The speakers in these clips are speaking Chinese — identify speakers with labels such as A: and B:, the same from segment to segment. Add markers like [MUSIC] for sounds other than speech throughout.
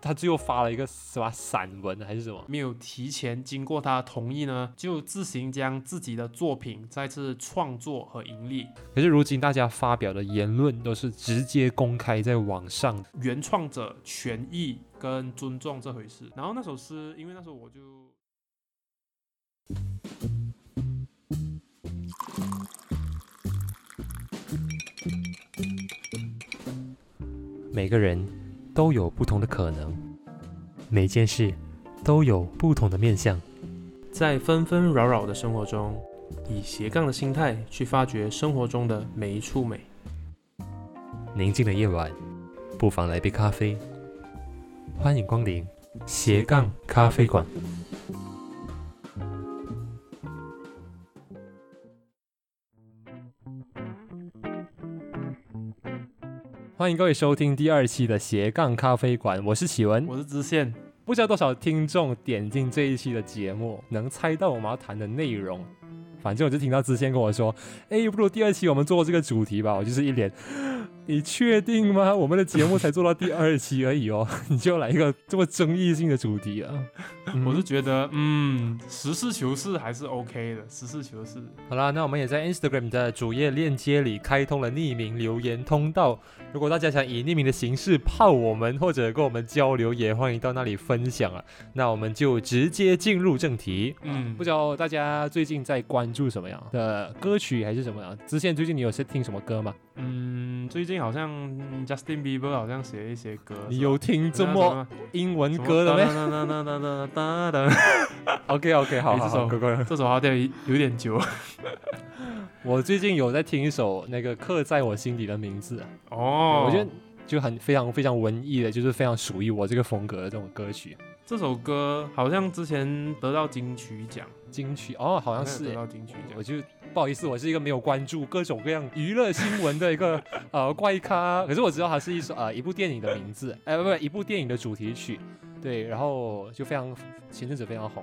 A: 他最后发了一个什么散文还是什么？
B: 没有提前经过他同意呢，就自行将自己的作品再次创作和盈利。
A: 可是如今大家发表的言论都是直接公开在网上，
B: 原创者权益跟尊重这回事。然后那首诗，因为那时候我就。
A: 每个人都有不同的可能，每件事都有不同的面相。
B: 在纷纷扰扰的生活中，以斜杠的心态去发掘生活中的每一处美。
A: 宁静的夜晚，不妨来杯咖啡。欢迎光临斜杠咖啡馆。欢迎各位收听第二期的斜杠咖啡馆，我是启文，
B: 我是知县。
A: 不知道多少听众点进这一期的节目，能猜到我们要谈的内容。反正我就听到知县跟我说：“哎，不如第二期我们做这个主题吧。”我就是一脸。你确定吗？我们的节目才做到第二期而已哦，[LAUGHS] 你就来一个这么争议性的主题啊？
B: 我是觉得，嗯，实事求是还是 OK 的，实事求是。
A: 好啦，那我们也在 Instagram 的主页链接里开通了匿名留言通道，如果大家想以匿名的形式泡我们或者跟我们交流，也欢迎到那里分享啊。那我们就直接进入正题。嗯，不知道大家最近在关注什么样的歌曲还是什么样？之前最近你有在听什么歌吗？
B: 嗯，最近。好像 Justin Bieber 好像写一些歌，
A: 你有听这么英文歌的没？OK OK，好，
B: 这首这首好像有点久。
A: 我最近有在听一首那个刻在我心底的名字哦，我觉得就很非常非常文艺的，就是非常属于我这个风格的这种歌曲。
B: 这首歌好像之前得到金曲奖，
A: 金曲哦，好像是
B: 得到金曲奖。
A: 我就不好意思，我是一个没有关注各种各样娱乐新闻的一个 [LAUGHS] 呃怪咖，可是我知道它是一首呃一部电影的名字，哎不不，一部电影的主题曲，对，然后就非常前阵子非常红。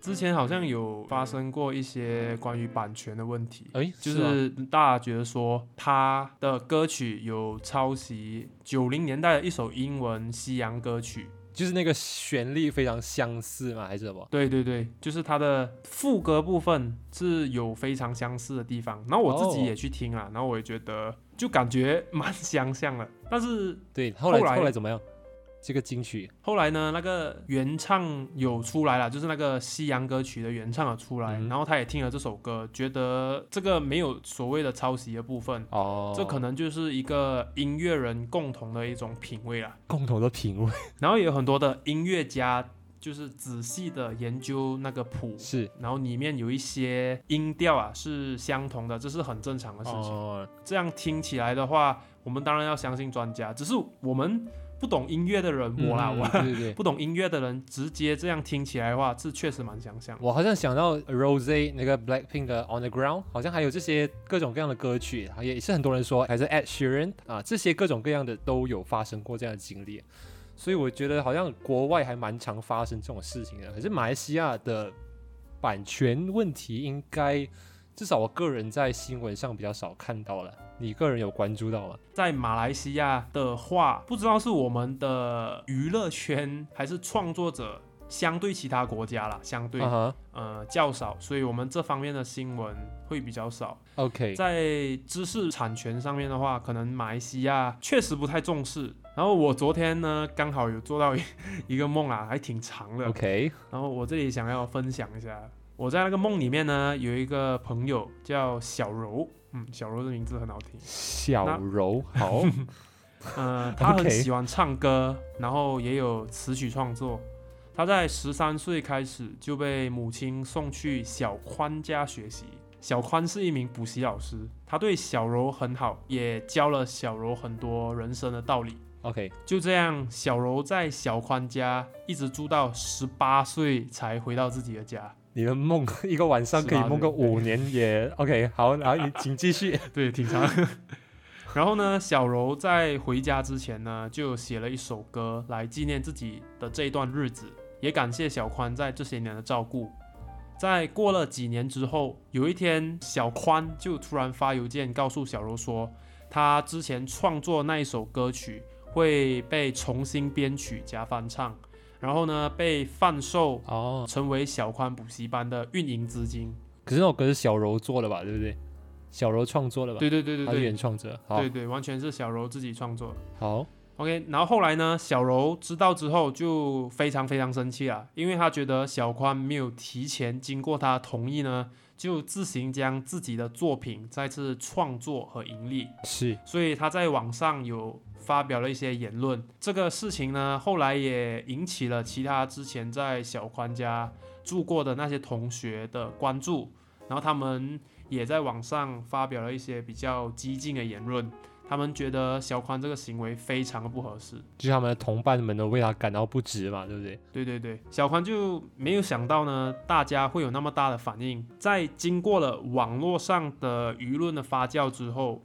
B: 之前好像有发生过一些关于版权的问题，
A: 哎，
B: 就是大家觉得说他的歌曲有抄袭九零年代的一首英文西洋歌曲。
A: 就是那个旋律非常相似嘛？还是什么？
B: 对对对，就是它的副歌部分是有非常相似的地方。然后我自己也去听了，然后我也觉得就感觉蛮相像的。但是
A: 对，后来后来怎么样？这个金曲
B: 后来呢？那个原唱有出来了，就是那个西洋歌曲的原唱有出来，然后他也听了这首歌，觉得这个没有所谓的抄袭的部分哦，这可能就是一个音乐人共同的一种品味啦，
A: 共同的品味。
B: 然后也有很多的音乐家就是仔细的研究那个谱，
A: 是，
B: 然后里面有一些音调啊是相同的，这是很正常的事情。这样听起来的话，我们当然要相信专家，只是我们。不懂音乐的人，我啦，我
A: 对对，[LAUGHS]
B: 不懂音乐的人，直接这样听起来的话，是确实蛮相像。
A: 我好像想到 Rose 那个 Blackpink 的 On the Ground，好像还有这些各种各样的歌曲，也是很多人说还是 Ed Sheeran 啊，这些各种各样的都有发生过这样的经历。所以我觉得好像国外还蛮常发生这种事情的，可是马来西亚的版权问题应该。至少我个人在新闻上比较少看到了，你个人有关注到吗？
B: 在马来西亚的话，不知道是我们的娱乐圈还是创作者相对其他国家啦，相对呃较少，所以我们这方面的新闻会比较少。
A: OK，
B: 在知识产权上面的话，可能马来西亚确实不太重视。然后我昨天呢，刚好有做到一个梦啊，还挺长的。
A: OK，
B: 然后我这里想要分享一下。我在那个梦里面呢，有一个朋友叫小柔，嗯，小柔的名字很好听。
A: 小柔，好，
B: 嗯，[LAUGHS] 他很喜欢唱歌，然后也有词曲创作。他在十三岁开始就被母亲送去小宽家学习。小宽是一名补习老师，他对小柔很好，也教了小柔很多人生的道理。
A: OK，
B: 就这样，小柔在小宽家一直住到十八岁才回到自己的家。
A: 你的梦 [LAUGHS] 一个晚上可以梦个五年也 [LAUGHS] OK，好，然后你请继续。[LAUGHS]
B: 对，挺长。然后呢，小柔在回家之前呢，就写了一首歌来纪念自己的这一段日子，也感谢小宽在这些年的照顾。在过了几年之后，有一天，小宽就突然发邮件告诉小柔说，他之前创作那一首歌曲会被重新编曲加翻唱，然后呢被贩售
A: 哦，
B: 成为小宽补习班的运营资金。
A: 可是那首歌是小柔做的吧，对不对？小柔创作的吧？
B: 对对对对
A: 他是
B: 对
A: 原创者。好
B: 对，对，完全是小柔自己创作。
A: 好
B: ，OK，然后后来呢，小柔知道之后就非常非常生气啊，因为他觉得小宽没有提前经过他同意呢，就自行将自己的作品再次创作和盈利，
A: 是
B: 所以他在网上有发表了一些言论。这个事情呢，后来也引起了其他之前在小宽家住过的那些同学的关注，然后他们也在网上发表了一些比较激进的言论。他们觉得小宽这个行为非常的不合适。
A: 就是他们的同伴们都为他感到不值嘛，对不对？
B: 对对对，小宽就没有想到呢，大家会有那么大的反应。在经过了网络上的舆论的发酵之后，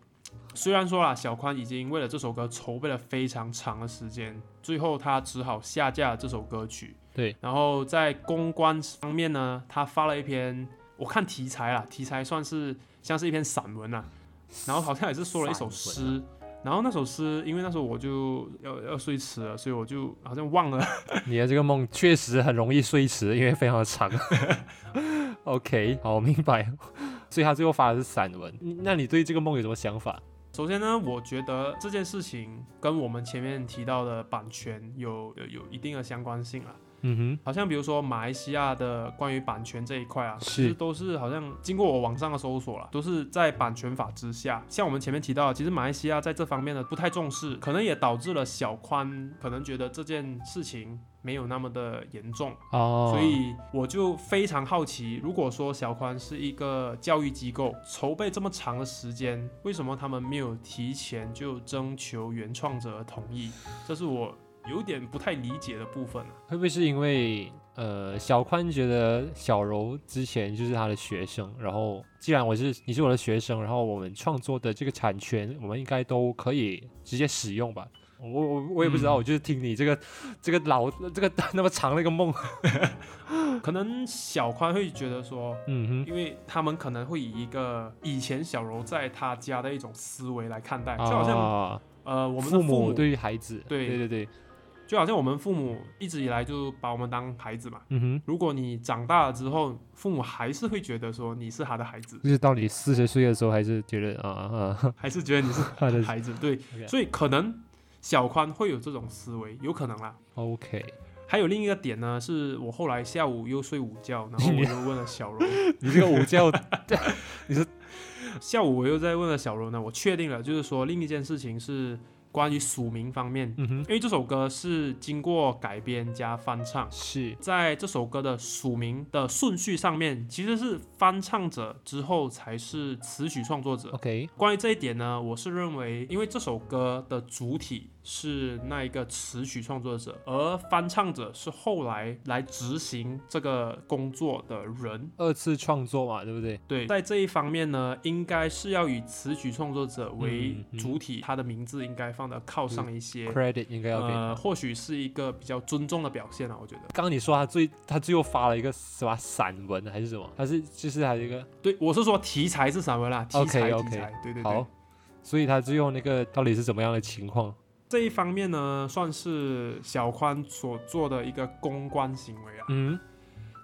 B: 虽然说啦，小宽已经为了这首歌筹备了非常长的时间，最后他只好下架了这首歌曲。
A: 对，
B: 然后在公关方面呢，他发了一篇，我看题材啦，题材算是像是一篇散文啊，然后好像也是说了一首诗。然后那首诗，因为那时候我就要要睡迟了，所以我就好像忘了 [LAUGHS]
A: 你的这个梦确实很容易睡迟，因为非常的长。[LAUGHS] OK，好，我明白。所以他最后发的是散文。那你对这个梦有什么想法？
B: 首先呢，我觉得这件事情跟我们前面提到的版权有有有一定的相关性啊。
A: 嗯哼
B: 好像比如说马来西亚的关于版权这一块啊，
A: 是
B: 都是好像经过我网上的搜索了，都是在版权法之下。像我们前面提到，其实马来西亚在这方面呢不太重视，可能也导致了小宽可能觉得这件事情没有那么的严重。所以我就非常好奇，如果说小宽是一个教育机构，筹备这么长的时间，为什么他们没有提前就征求原创者的同意？这是我有点不太理解的部分啊。
A: 会不会是因为呃小宽觉得小柔之前就是他的学生，然后既然我是你是我的学生，然后我们创作的这个产权，我们应该都可以直接使用吧？我我我也不知道，
B: 嗯。
A: 我就是听你这个这个老这个 [LAUGHS] 那么长的一个梦，[LAUGHS]
B: 可能小宽会觉得说，
A: 嗯哼，
B: 因为他们可能会以一个以前小柔在他家的一种思维来看待，就好像、
A: 啊，
B: 呃我们的
A: 父
B: 父
A: 母对于孩子，
B: 对。
A: 对对对，
B: 就好像我们父母一直以来就把我们当孩子嘛。
A: 嗯哼。
B: 如果你长大了之后，父母还是会觉得说你是他的孩子，
A: 就是到你四十岁的时候，还是觉得啊啊，
B: 还是觉得你是 [LAUGHS]
A: 他的
B: 孩子，对所以可能小宽会有这种思维，有可能啦。
A: OK，
B: 还有另一个点呢，是我后来下午又睡午觉，然后我又问了小柔，[LAUGHS]
A: 你这个午觉，[LAUGHS] 你是
B: 下午我又在问了小柔呢，我确定了，就是说另一件事情是关于署名方面，
A: 嗯哼，
B: 因为这首歌是经过改编加翻唱。
A: 是
B: 在这首歌的署名的顺序上面，其实是翻唱者之后才是词曲创作者。
A: OK，
B: 关于这一点呢，我是认为，因为这首歌的主体是那一个词曲创作者，而翻唱者是后来来执行这个工作的人。
A: 二次创作嘛，对不对？
B: 对，在这一方面呢，应该是要以词曲创作者为
A: 嗯嗯
B: 主体，他的名字应该放的靠上一些。
A: credit 应该要给。
B: 呃，或许是一个比较尊重的表现啊，我觉得。
A: 刚刚你说他最他最后发了一个什么散文还是什么？他是就是还有一个
B: 对，我是说题材是散文啦，题材材，对对对
A: 好。，所以他最后那个到底是怎么样的情况？
B: 这一方面呢，算是小宽所做的一个公关行为啊。
A: 嗯，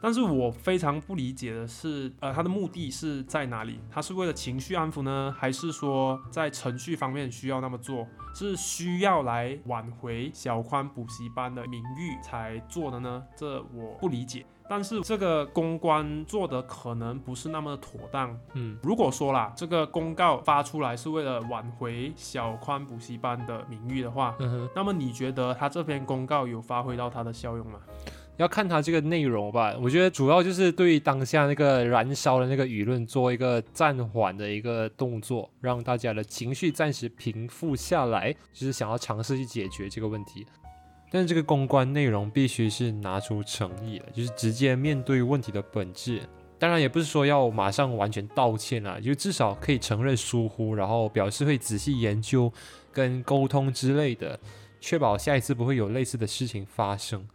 B: 但是我非常不理解的是，呃，他的目的是在哪里？他是为了情绪安抚呢，还是说在程序方面需要那么做？是需要来挽回小宽补习班的名誉才做的呢？这我不理解。但是这个公关做的可能不是那么妥当。
A: 嗯，
B: 如果说啦，这个公告发出来是为了挽回小宽补习班的名誉的话，
A: 嗯，
B: 那么你觉得他这篇公告有发挥到它的效用吗？
A: 要看他这个内容吧。我觉得主要就是对当下那个燃烧的那个舆论做一个暂缓的一个动作，让大家的情绪暂时平复下来，就是想要尝试去解决这个问题。但是这个公关内容必须是拿出诚意了，就是直接面对问题的本质。当然也不是说要马上完全道歉啊，就至少可以承认疏忽，然后表示会仔细研究跟沟通之类的，确保下一次不会有类似的事情发生。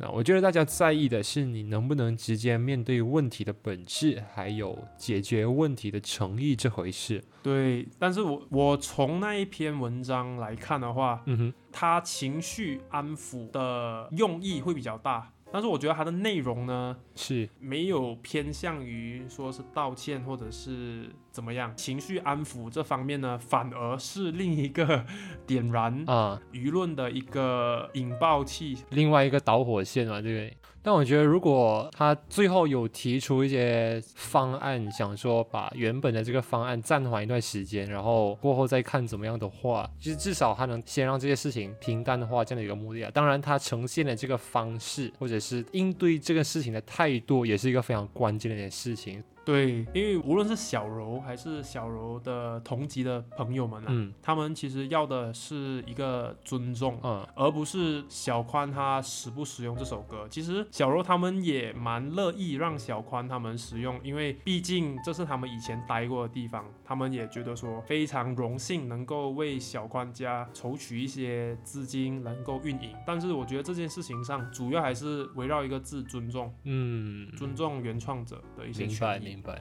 A: 那我觉得大家在意的是你能不能直接面对问题的本质，还有解决问题的诚意这回事。
B: 对，但是我我从那一篇文章来看的话，
A: 嗯哼，
B: 他情绪安抚的用意会比较大。但是我觉得它的内容呢
A: 是。
B: 没有偏向于说是道歉或者是怎么样情绪安抚这方面呢，反而是另一个点燃
A: 啊。
B: 舆论的一个引爆器，
A: 另外一个导火线嘛，对不对？但我觉得如果他最后有提出一些方案，想说把原本的这个方案暂缓一段时间，然后过后再看怎么样的话，就是至少他能先让这些事情平淡化这样的一个目的啊。当然，他呈现的这个方式或者是应对这个事情的态度，也是一个非常关键的一件事情。
B: 对，因为无论是小柔还是小柔的同级的朋友们啊，
A: 嗯
B: 他们其实要的是一个尊重，
A: 嗯
B: 而不是小宽他使不使用这首歌。其实小柔他们也蛮乐意让小宽他们使用，因为毕竟这是他们以前待过的地方，他们也觉得说非常荣幸能够为小宽家筹取一些资金，能够运营。但是我觉得这件事情上，主要还是围绕一个字：尊重，
A: 嗯，
B: 尊重原创者的一些权益。
A: 明白。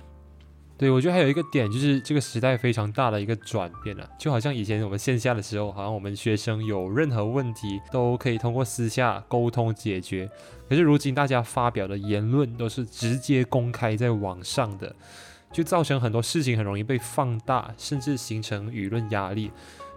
A: 对，我觉得还有一个点就是这个时代非常大的一个转变了、就好像以前我们线下的时候，好像我们学生有任何问题都可以通过私下沟通解决，可是如今大家发表的言论都是直接公开在网上的，就造成很多事情很容易被放大，甚至形成舆论压力。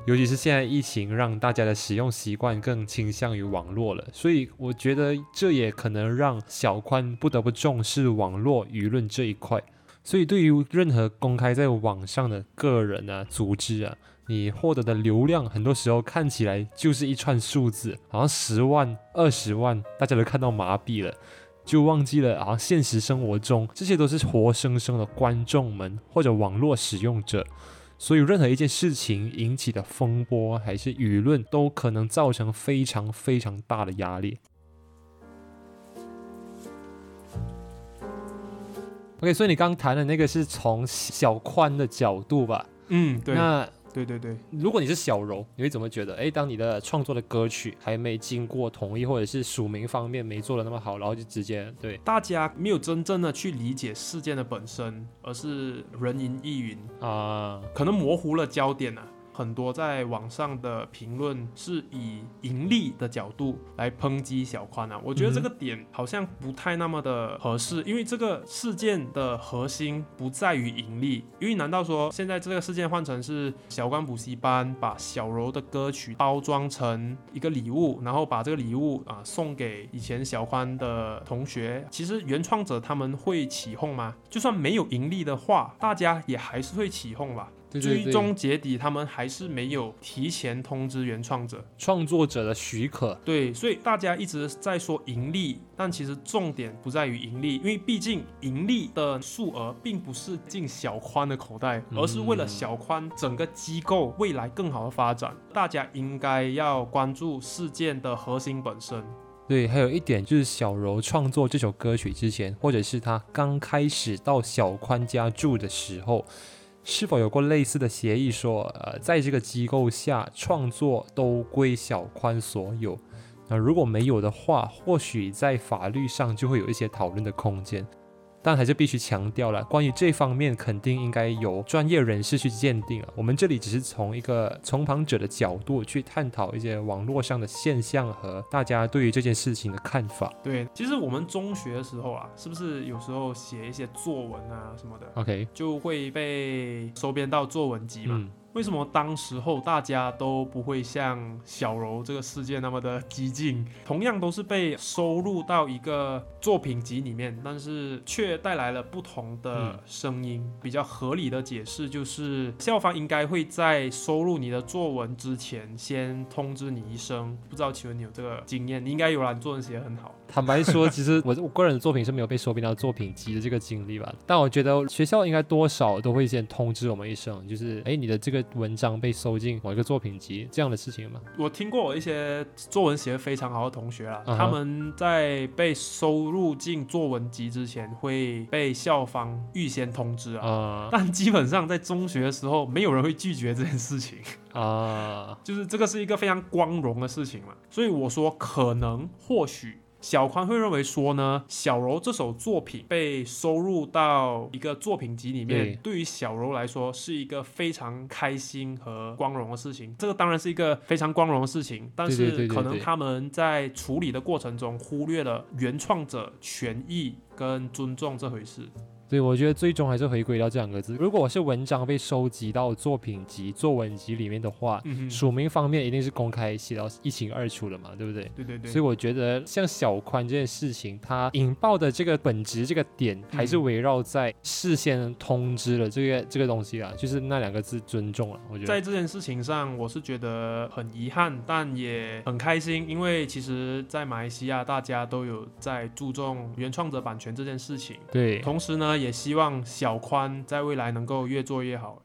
A: 尤其是现在疫情让大家的使用习惯更倾向于网络了，所以我觉得这也可能让小宽不得不重视网络舆论这一块。所以，对于任何公开在网上的个人啊、组织啊，你获得的流量，很多时候看起来就是一串数字，好像十万、二十万，大家都看到麻痹了，就忘记了，好像现实生活中这些都是活生生的观众们或者网络使用者。所以，任何一件事情引起的风波还是舆论，都可能造成非常非常大的压力。OK，所以你刚谈的那个是从小宽的角度吧？
B: 嗯，对，
A: 那
B: 对对对，
A: 如果你是小柔，你会怎么觉得？诶，当你的创作的歌曲还没经过同意，或者是署名方面没做的那么好，然后就直接对
B: 大家没有真正的去理解事件的本身，而是人云亦云，
A: 啊，
B: 可能模糊了焦点啊。很多在网上的评论是以盈利的角度来抨击小宽啊，我觉得这个点好像不太那么的合适，因为这个事件的核心不在于盈利，因为难道说现在这个事件换成是小关补习班把小柔的歌曲包装成一个礼物，然后把这个礼物啊送给以前小宽的同学，其实原创者他们会起哄吗？就算没有盈利的话，大家也还是会起哄吧。最终结底，他们还是没有提前通知原创者。
A: 创作者的许可，
B: 对，所以大家一直在说盈利，但其实重点不在于盈利，因为毕竟盈利的数额并不是进小宽的口袋，而是为了小宽整个机构未来更好的发展。大家应该要关注事件的核心本身。
A: 对，还有一点就是小柔创作这首歌曲之前，或者是他刚开始到小宽家住的时候。是否有过类似的协议说，呃，在这个机构下创作都归小宽所有？那如果没有的话，或许在法律上就会有一些讨论的空间。但还是必须强调了，关于这方面肯定应该由专业人士去鉴定啊。我们这里只是从一个从旁者的角度去探讨一些网络上的现象和大家对于这件事情的看法。
B: 对，其实我们中学的时候啊，是不是有时候写一些作文啊什么的
A: ，OK，
B: 就会被收编到作文集嘛？
A: 嗯，
B: 为什么当时候大家都不会像小柔这个事件那么的激进？同样都是被收录到一个作品集里面，但是却带来了不同的
A: 嗯
B: 声音。比较合理的解释就是，校方应该会在收录你的作文之前，先通知你一声。不知道请问你有这个经验？你应该有啦，你作文写得很好。
A: 坦白说，其实 [LAUGHS] 我我个人的作品是没有被收编到作品集的这个经历吧。但我觉得学校应该多少都会先通知我们一声，就是哎，你的这个文章被收进某一个作品集这样的事情嘛。
B: 我听过我一些作文写得非常好的同学啦
A: 嗯哼
B: 他们在被收入进作文集之前会被校方预先通知啊。
A: 啊
B: 但基本上在中学的时候，没有人会拒绝这件事情，[LAUGHS]
A: 啊，[LAUGHS]
B: 就是这个是一个非常光荣的事情嘛。所以我说，可能或许小宽会认为说呢，小柔这首作品被收入到一个作品集里面，对于小柔来说是一个非常开心和光荣的事情。这个当然是一个非常光荣的事情，但是可能他们在处理的过程中忽略了原创者权益跟尊重这回事。
A: 对，我觉得最终还是回归到这两个字。如果我是文章被收集到作品集、作文集里面的话，署名方面一定是公开写到一清二楚的嘛，对不对？
B: 对对对。
A: 所以我觉得像小宽这件事情，它引爆的这个本质、这个点，还是围绕在事先通知了这个这个东西啊，就是那两个字尊重了。我觉得
B: 在这件事情上，我是觉得很遗憾，但也很开心，因为其实，在马来西亚大家都有在注重原创者版权这件事情。
A: 对，
B: 同时呢。也希望小宽在未来能够越做越好。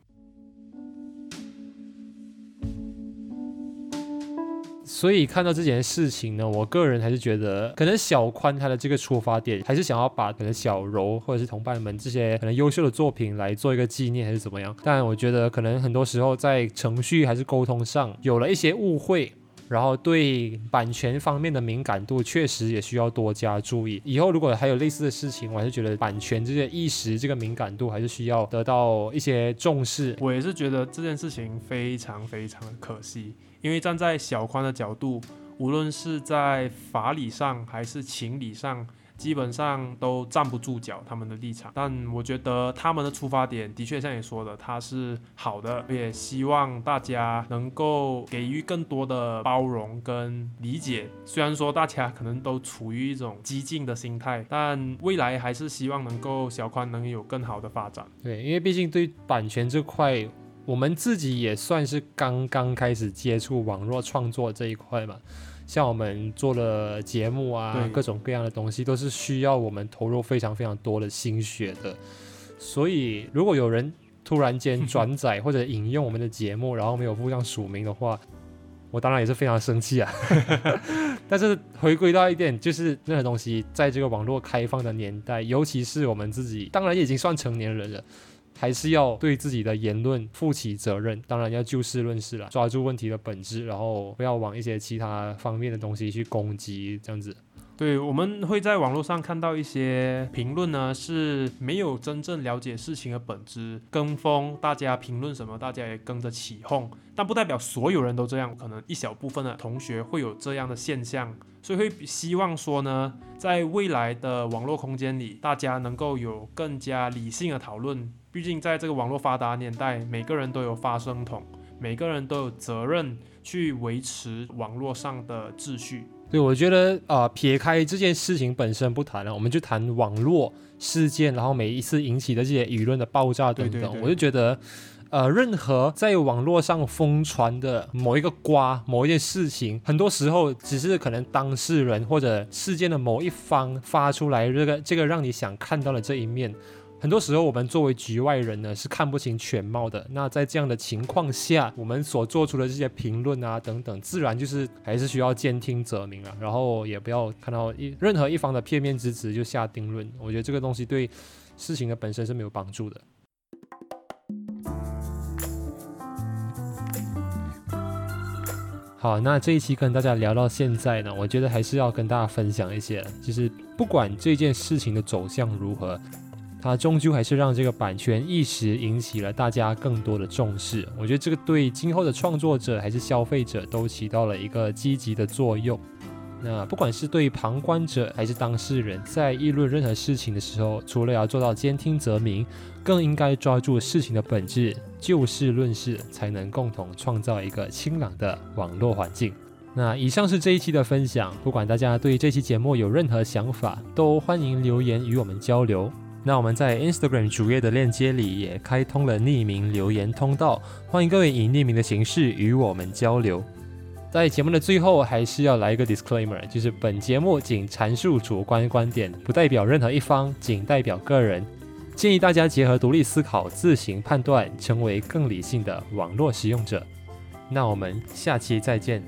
A: 所以看到这件事情呢，我个人还是觉得，可能小宽他的这个出发点，还是想要把可能小柔或者是同伴们这些可能优秀的作品来做一个纪念，还是怎么样？但我觉得可能很多时候在程序还是沟通上有了一些误会。然后对版权方面的敏感度确实也需要多加注意。以后如果还有类似的事情，我还是觉得版权这些意识、这个敏感度还是需要得到一些重视。
B: 我也是觉得这件事情非常非常的可惜，因为站在小宽的角度，无论是在法理上还是情理上。基本上都站不住脚，他们的立场。但我觉得他们的出发点的确像你说的，他是好的，也希望大家能够给予更多的包容跟理解。虽然说大家可能都处于一种激进的心态，但未来还是希望能够小宽能有更好的发展。
A: 对，因为毕竟对版权这块，我们自己也算是刚刚开始接触网络创作这一块嘛。像我们做了节目啊，各种各样的东西都是需要我们投入非常非常多的心血的。所以，如果有人突然间转载或者引用我们的节目，然后没有附上署名的话，我当然也是非常生气啊。[LAUGHS] 但是回归到一点，就是任何东西在这个网络开放的年代，尤其是我们自己，当然已经算成年人了。还是要对自己的言论负起责任，当然要就事论事了，抓住问题的本质，然后不要往一些其他方面的东西去攻击，这样子。
B: 对，我们会在网络上看到一些评论呢，是没有真正了解事情的本质，跟风，大家评论什么，大家也跟着起哄，但不代表所有人都这样，可能一小部分的同学会有这样的现象，所以会希望说呢，在未来的网络空间里，大家能够有更加理性的讨论。毕竟，在这个网络发达年代，每个人都有发声筒，每个人都有责任去维持网络上的秩序。
A: 对，我觉得啊，撇开这件事情本身不谈了，我们就谈网络事件，然后每一次引起的这些舆论的爆炸等等，我就觉得，呃，任何在网络上疯传的某一个瓜、某一件事情，很多时候只是可能当事人或者事件的某一方发出来这个这个让你想看到的这一面。很多时候，我们作为局外人呢，是看不清全貌的。那在这样的情况下，我们所做出的这些评论啊等等，自然就是还是需要兼听则明啊。然后也不要看到一任何一方的片面之词就下定论。我觉得这个东西对事情的本身是没有帮助的。好，那这一期跟大家聊到现在呢，我觉得还是要跟大家分享一些，就是不管这件事情的走向如何。它终究还是让这个版权意识引起了大家更多的重视。我觉得这个对今后的创作者还是消费者都起到了一个积极的作用。那不管是对旁观者还是当事人，在议论任何事情的时候，除了要做到兼听则明，更应该抓住事情的本质，就事论事，才能共同创造一个清朗的网络环境。那以上是这一期的分享。不管大家对这期节目有任何想法，都欢迎留言与我们交流。那我们在 Instagram 主页的链接里也开通了匿名留言通道，欢迎各位以匿名的形式与我们交流。在节目的最后，还是要来一个 disclaimer，就是本节目仅阐述主观观点，不代表任何一方，仅代表个人。建议大家结合独立思考，自行判断，成为更理性的网络使用者。那我们下期再见。